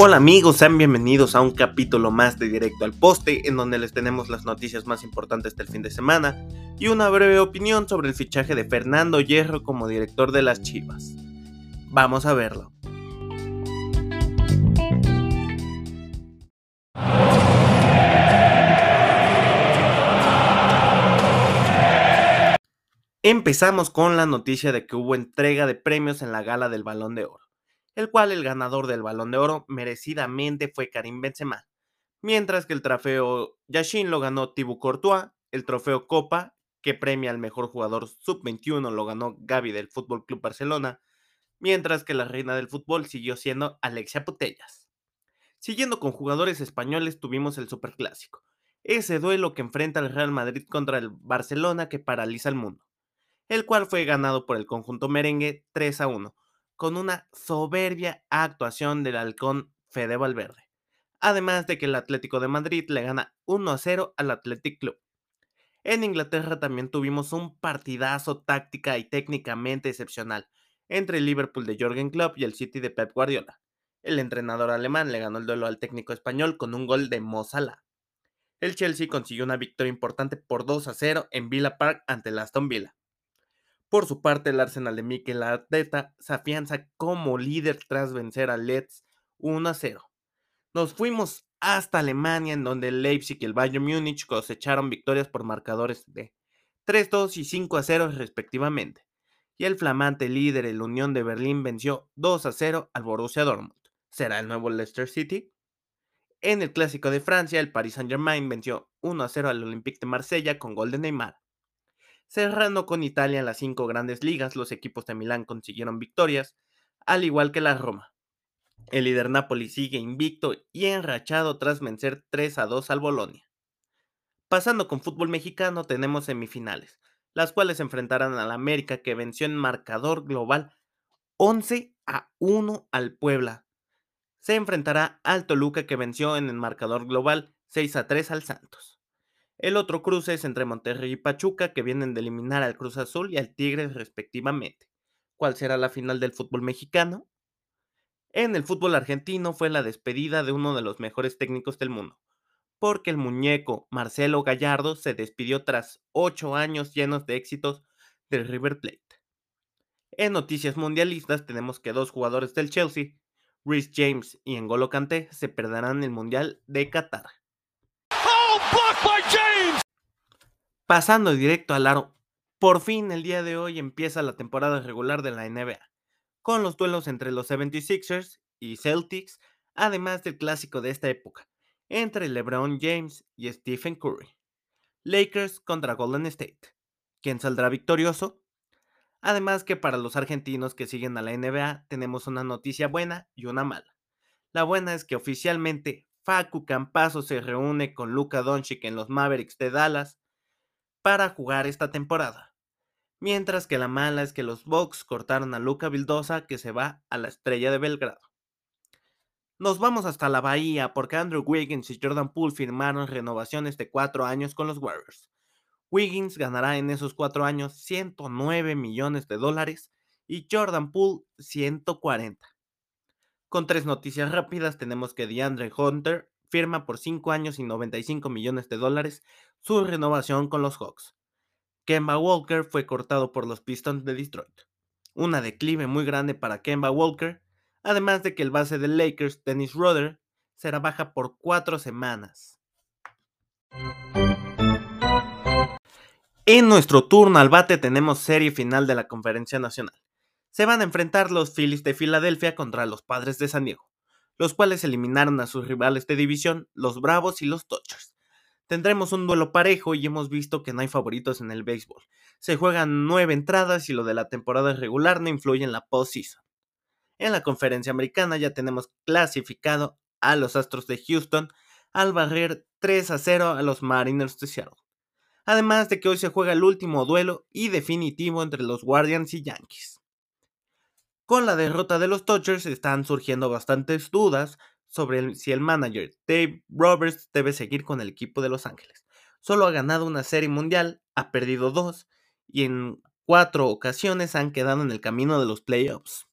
Hola amigos, sean bienvenidos a un capítulo más de Directo al Poste, en donde les tenemos las noticias más importantes del fin de semana y una breve opinión sobre el fichaje de Fernando Hierro como director de las Chivas. Vamos a verlo. Empezamos con la noticia de que hubo entrega de premios en la gala del Balón de Oro el cual el ganador del Balón de Oro merecidamente fue Karim Benzema, mientras que el trofeo Yashin lo ganó Thibaut Courtois, el trofeo Copa, que premia al mejor jugador sub-21, lo ganó Gaby del Fútbol Club Barcelona, mientras que la reina del fútbol siguió siendo Alexia Putellas. Siguiendo con jugadores españoles tuvimos el Superclásico, ese duelo que enfrenta el Real Madrid contra el Barcelona que paraliza el mundo, el cual fue ganado por el conjunto merengue 3 a 1, con una soberbia actuación del halcón Fede Valverde. Además de que el Atlético de Madrid le gana 1 a 0 al Athletic Club. En Inglaterra también tuvimos un partidazo táctica y técnicamente excepcional entre el Liverpool de Jürgen Klopp y el City de Pep Guardiola. El entrenador alemán le ganó el duelo al técnico español con un gol de Mo Salah. El Chelsea consiguió una victoria importante por 2 a 0 en Villa Park ante el Aston Villa. Por su parte, el Arsenal de Mikel Arteta se afianza como líder tras vencer a Leeds 1 a 0. Nos fuimos hasta Alemania, en donde el Leipzig y el Bayern Múnich cosecharon victorias por marcadores de 3-2 y 5 a 0 respectivamente. Y el flamante líder, el Unión de Berlín, venció 2 a 0 al Borussia Dortmund. ¿Será el nuevo Leicester City? En el clásico de Francia, el Paris Saint-Germain venció 1 a 0 al Olympique de Marsella con gol de Neymar. Cerrando con Italia las cinco grandes ligas, los equipos de Milán consiguieron victorias, al igual que la Roma. El líder Napoli sigue invicto y enrachado tras vencer 3 a 2 al Bolonia. Pasando con fútbol mexicano, tenemos semifinales, las cuales enfrentarán al América que venció en marcador global 11 a 1 al Puebla. Se enfrentará al Toluca que venció en el marcador global 6 a 3 al Santos. El otro cruce es entre Monterrey y Pachuca, que vienen de eliminar al Cruz Azul y al Tigres respectivamente. ¿Cuál será la final del fútbol mexicano? En el fútbol argentino fue la despedida de uno de los mejores técnicos del mundo, porque el muñeco Marcelo Gallardo se despidió tras ocho años llenos de éxitos del River Plate. En noticias mundialistas tenemos que dos jugadores del Chelsea, Rhys James y N'Golo Kanté, se perderán el Mundial de Qatar. Pasando directo al aro, por fin el día de hoy empieza la temporada regular de la NBA, con los duelos entre los 76ers y Celtics, además del clásico de esta época, entre LeBron James y Stephen Curry. Lakers contra Golden State. ¿Quién saldrá victorioso? Además que para los argentinos que siguen a la NBA tenemos una noticia buena y una mala. La buena es que oficialmente Facu Campazo se reúne con Luka Doncic en los Mavericks de Dallas para jugar esta temporada. Mientras que la mala es que los Bucks cortaron a Luca Vildosa que se va a la estrella de Belgrado. Nos vamos hasta la bahía porque Andrew Wiggins y Jordan Poole firmaron renovaciones de cuatro años con los Warriors. Wiggins ganará en esos cuatro años 109 millones de dólares y Jordan Poole 140. Con tres noticias rápidas tenemos que DeAndre Hunter firma por 5 años y 95 millones de dólares su renovación con los Hawks. Kemba Walker fue cortado por los Pistons de Detroit. Una declive muy grande para Kemba Walker, además de que el base de Lakers, Dennis Roder, será baja por cuatro semanas. En nuestro turno al bate tenemos serie final de la Conferencia Nacional. Se van a enfrentar los Phillies de Filadelfia contra los Padres de San Diego los cuales eliminaron a sus rivales de división, los Bravos y los Dodgers. Tendremos un duelo parejo y hemos visto que no hay favoritos en el béisbol. Se juegan nueve entradas y lo de la temporada regular no influye en la postseason. En la conferencia americana ya tenemos clasificado a los Astros de Houston al barrer 3 a 0 a los Mariners de Seattle. Además de que hoy se juega el último duelo y definitivo entre los Guardians y Yankees. Con la derrota de los Dodgers están surgiendo bastantes dudas sobre si el manager Dave Roberts debe seguir con el equipo de Los Ángeles. Solo ha ganado una serie mundial, ha perdido dos y en cuatro ocasiones han quedado en el camino de los playoffs.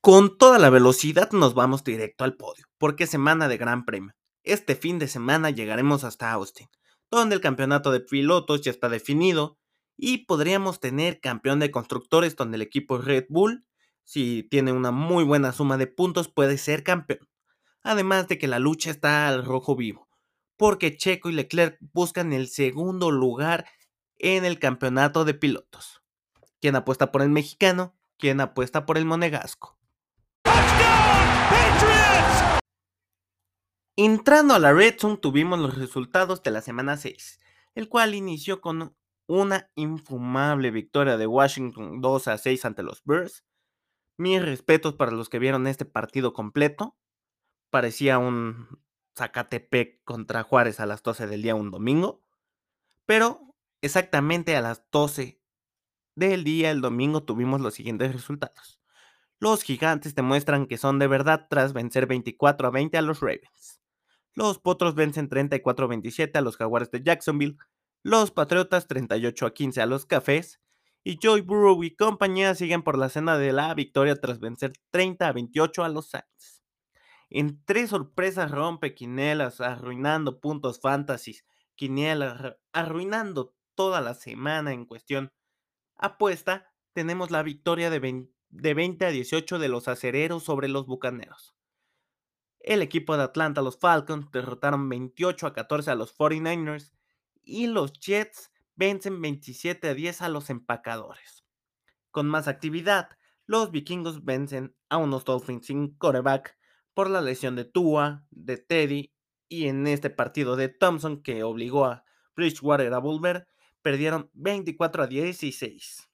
Con toda la velocidad nos vamos directo al podio, porque es semana de gran premio. Este fin de semana llegaremos hasta Austin, donde el campeonato de pilotos ya está definido y podríamos tener campeón de constructores donde el equipo Red Bull, si tiene una muy buena suma de puntos, puede ser campeón. Además de que la lucha está al rojo vivo, porque Checo y Leclerc buscan el segundo lugar en el campeonato de pilotos. ¿Quién apuesta por el mexicano? ¿Quién apuesta por el monegasco? Entrando a la Red Zone tuvimos los resultados de la semana 6, el cual inició con una infumable victoria de Washington 2 a 6 ante los Bears. Mis respetos para los que vieron este partido completo. Parecía un Zacatepec contra Juárez a las 12 del día un domingo. Pero exactamente a las 12 del día el domingo tuvimos los siguientes resultados. Los gigantes demuestran que son de verdad tras vencer 24 a 20 a los Ravens. Los Potros vencen 34 a 27 a los Jaguares de Jacksonville. Los Patriotas 38 a 15 a los Cafés. Y Joy Burrow y compañía siguen por la cena de la victoria tras vencer 30 a 28 a los Saints. En tres sorpresas rompe quinielas, arruinando puntos fantasy, quinielas, arruinando toda la semana en cuestión apuesta, tenemos la victoria de 20 de 20 a 18 de los acereros sobre los bucaneros. El equipo de Atlanta, los Falcons, derrotaron 28 a 14 a los 49ers y los Jets vencen 27 a 10 a los empacadores. Con más actividad, los vikingos vencen a unos Dolphins sin coreback por la lesión de Tua, de Teddy y en este partido de Thompson que obligó a Bridgewater a volver, perdieron 24 a 16.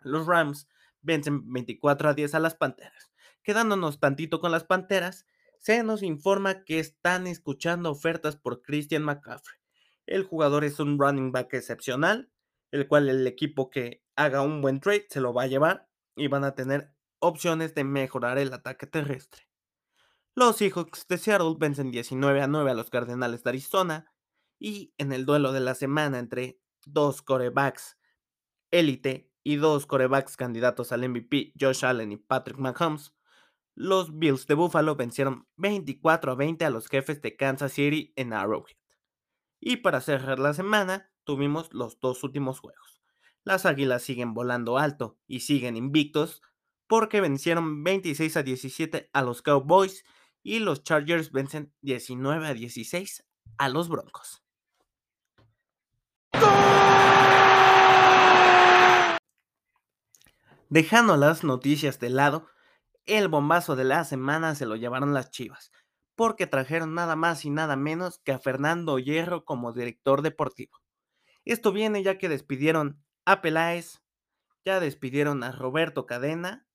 Los Rams vencen 24 a 10 a las Panteras. Quedándonos tantito con las Panteras, se nos informa que están escuchando ofertas por Christian McCaffrey. El jugador es un running back excepcional, el cual el equipo que haga un buen trade se lo va a llevar y van a tener opciones de mejorar el ataque terrestre. Los Seahawks de Seattle vencen 19 a 9 a los Cardenales de Arizona y en el duelo de la semana entre dos corebacks élite y dos corebacks candidatos al MVP, Josh Allen y Patrick Mahomes, los Bills de Buffalo vencieron 24 a 20 a los jefes de Kansas City en Arrowhead. Y para cerrar la semana, tuvimos los dos últimos juegos. Las Águilas siguen volando alto y siguen invictos porque vencieron 26 a 17 a los Cowboys y los Chargers vencen 19 a 16 a los Broncos. Dejando las noticias de lado, el bombazo de la semana se lo llevaron las Chivas, porque trajeron nada más y nada menos que a Fernando Hierro como director deportivo. Esto viene ya que despidieron a Peláez, ya despidieron a Roberto Cadena,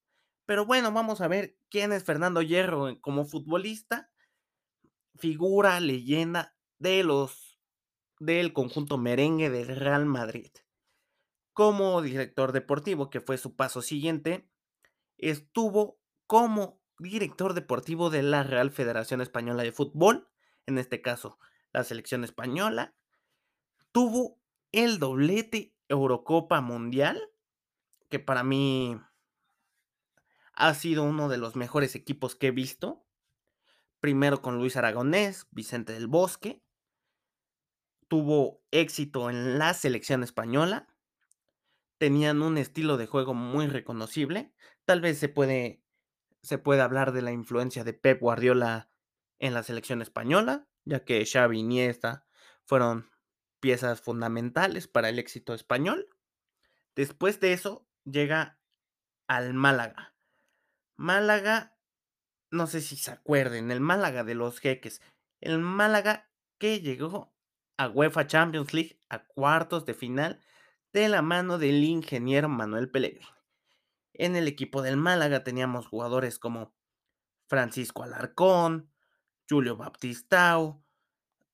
pero bueno, vamos a ver quién es Fernando Hierro como futbolista, figura, leyenda de los del conjunto merengue del Real Madrid como director deportivo, que fue su paso siguiente, estuvo como director deportivo de la Real Federación Española de Fútbol, en este caso la selección española, tuvo el doblete Eurocopa Mundial, que para mí ha sido uno de los mejores equipos que he visto. Primero con Luis Aragonés, Vicente del Bosque. Tuvo éxito en la selección española tenían un estilo de juego muy reconocible. Tal vez se puede, se puede hablar de la influencia de Pep Guardiola en la selección española, ya que Xavi y Iniesta fueron piezas fundamentales para el éxito español. Después de eso llega al Málaga. Málaga, no sé si se acuerden, el Málaga de los jeques. El Málaga que llegó a UEFA Champions League a cuartos de final de la mano del ingeniero Manuel Pellegrini. En el equipo del Málaga teníamos jugadores como Francisco Alarcón, Julio Baptistao,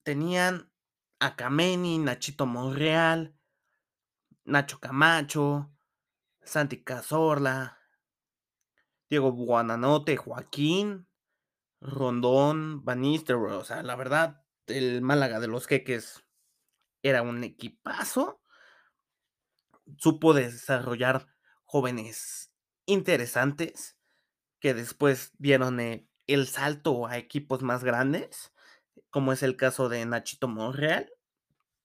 tenían a Nachito Monreal, Nacho Camacho, Santi Cazorla, Diego Buananote, Joaquín, Rondón, Banister, o sea, la verdad, el Málaga de los Jeques era un equipazo. Supo desarrollar jóvenes interesantes que después dieron, eh, el salto a equipos más grandes, como es el caso de Nachito Monreal,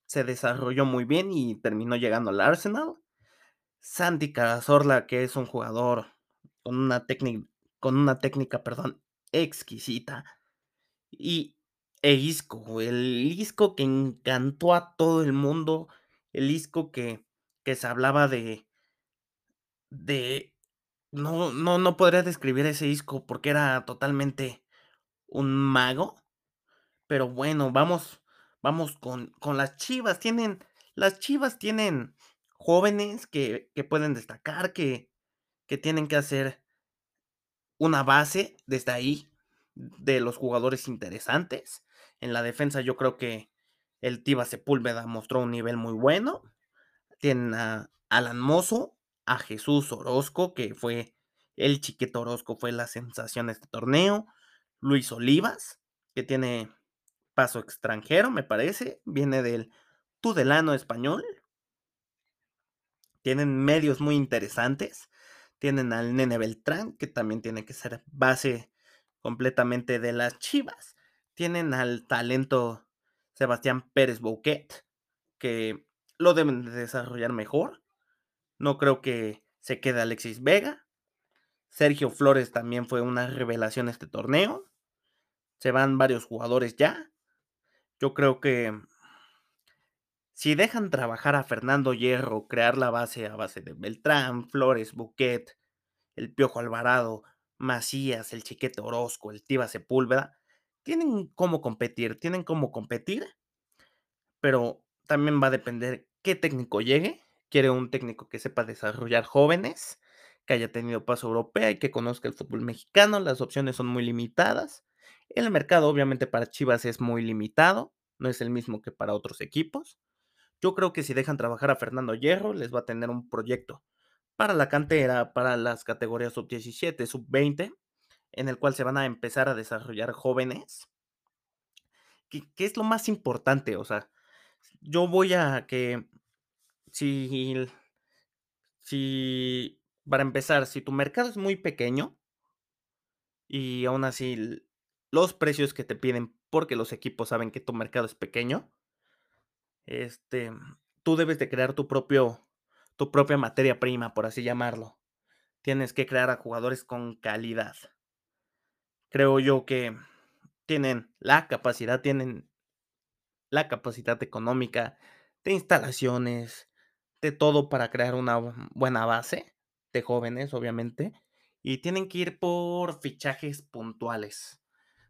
se desarrolló muy bien y terminó llegando al Arsenal. Santi Cazorla, que es un jugador con una con una técnica, perdón, exquisita. Y e Isco, el Isco que encantó a todo el mundo, el Isco que que se hablaba de de no no no podría describir ese Isco porque era totalmente un mago. Pero bueno, vamos vamos con con las Chivas. Tienen las Chivas tienen jóvenes que que pueden destacar, que que tienen que hacer una base desde ahí, de los jugadores interesantes. En la defensa yo creo que el Tiva Sepúlveda mostró un nivel muy bueno. Tienen a Alan Mozo, a Jesús Orozco, que fue el Chiquito Orozco, fue la sensación de este torneo. Luis Olivas, que tiene paso extranjero, me parece, viene del Tudelano español. Tienen medios muy interesantes. Tienen al Nene Beltrán, que también tiene que ser base completamente de las Chivas. Tienen al talento Sebastián Pérez Bouquet, que lo deben de desarrollar mejor. No creo que se quede Alexis Vega. Sergio Flores también fue una revelación este torneo. Se van varios jugadores ya. Yo creo que si dejan trabajar a Fernando Hierro, crear la base a base de Beltrán, Flores, Bouquet, el Piojo Alvarado, Macías, el Chiquete Orozco, el Tiva Sepúlveda, tienen cómo competir, tienen cómo competir, pero también va a depender qué técnico llegue. Quiere un técnico que sepa desarrollar jóvenes, que haya tenido paso europea y que conozca el fútbol mexicano. Las opciones son muy limitadas. El mercado, obviamente, para Chivas es muy limitado, no es el mismo que para otros equipos. Yo creo que si dejan trabajar a Fernando Hierro, les va a tener un proyecto para la cantera, para las categorías sub-17, sub-20, en el cual se van a empezar a desarrollar jóvenes. ¿Qué, es lo más importante? O sea, yo voy a que si, si, para empezar, si tu mercado es muy pequeño y aún así los precios que te piden porque los equipos saben que tu mercado es pequeño, este, tú debes de crear tu propio, tu propia materia prima, por así llamarlo. Tienes que crear a jugadores con calidad. Creo yo que tienen la capacidad, tienen la capacidad económica, de instalaciones, de todo para crear una buena base de jóvenes, obviamente. Y tienen que ir por fichajes puntuales.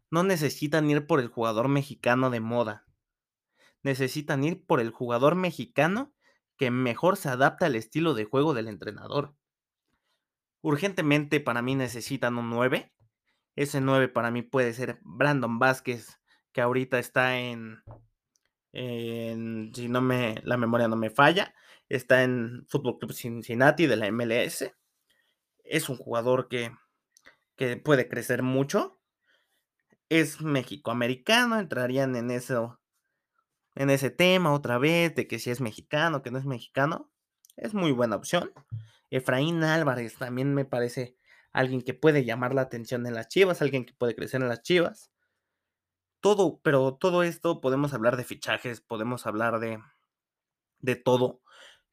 No necesitan ir por el jugador mexicano de moda. Necesitan ir por el jugador mexicano que mejor se adapta al estilo de juego del entrenador. Urgentemente para mí necesitan un 9. Ese 9 para mí puede ser Brandon Vázquez, que ahorita está en, en si no me la memoria no me falla, está en Fútbol Club Cincinnati de la MLS. Es un jugador que, que puede crecer mucho. Es mexicoamericano, entrarían en eso en ese tema otra vez de que si es mexicano, que no es mexicano. Es muy buena opción. Efraín Álvarez también me parece alguien que puede llamar la atención en las Chivas, alguien que puede crecer en las Chivas. Todo, pero todo esto podemos hablar de fichajes, podemos hablar de de todo,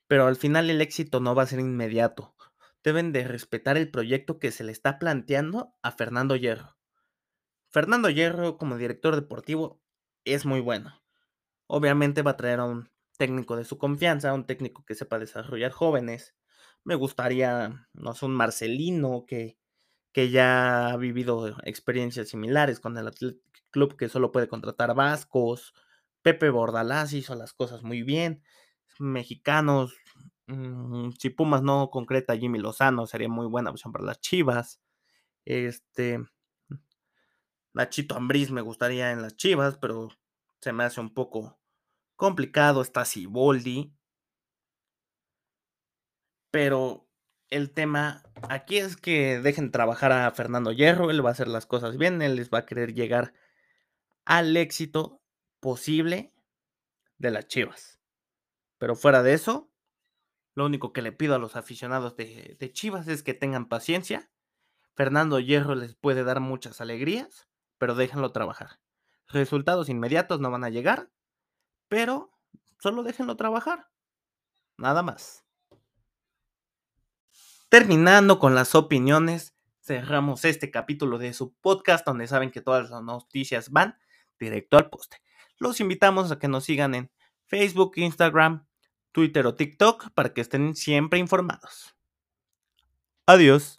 pero al final el éxito no va a ser inmediato. Deben de respetar el proyecto que se le está planteando a Fernando Hierro. Fernando Hierro como director deportivo es muy bueno. Obviamente va a traer a un técnico de su confianza, un técnico que sepa desarrollar jóvenes. Me gustaría, no sé, un Marcelino que, que ya ha vivido experiencias similares con el Club que solo puede contratar vascos. Pepe Bordalás hizo las cosas muy bien mexicanos. Mm, si Pumas no concreta Jimmy Lozano, sería muy buena opción para las Chivas. Este. Nachito Ambriz me gustaría en las Chivas, pero se me hace un poco complicado. Está Siboldi. Pero el tema aquí es que dejen trabajar a Fernando Hierro. Él va a hacer las cosas bien. Él les va a querer llegar al éxito posible de las Chivas. Pero fuera de eso, lo único que le pido a los aficionados de, Chivas es que tengan paciencia, Fernando Hierro les puede dar muchas alegrías, pero déjenlo trabajar. Resultados inmediatos no van a llegar, pero solo déjenlo trabajar. Nada más. Terminando con las opiniones, cerramos este capítulo de su podcast donde saben que todas las noticias van directo al poste. Los invitamos a que nos sigan en Facebook, Instagram, Twitter o TikTok para que estén siempre informados. Adiós.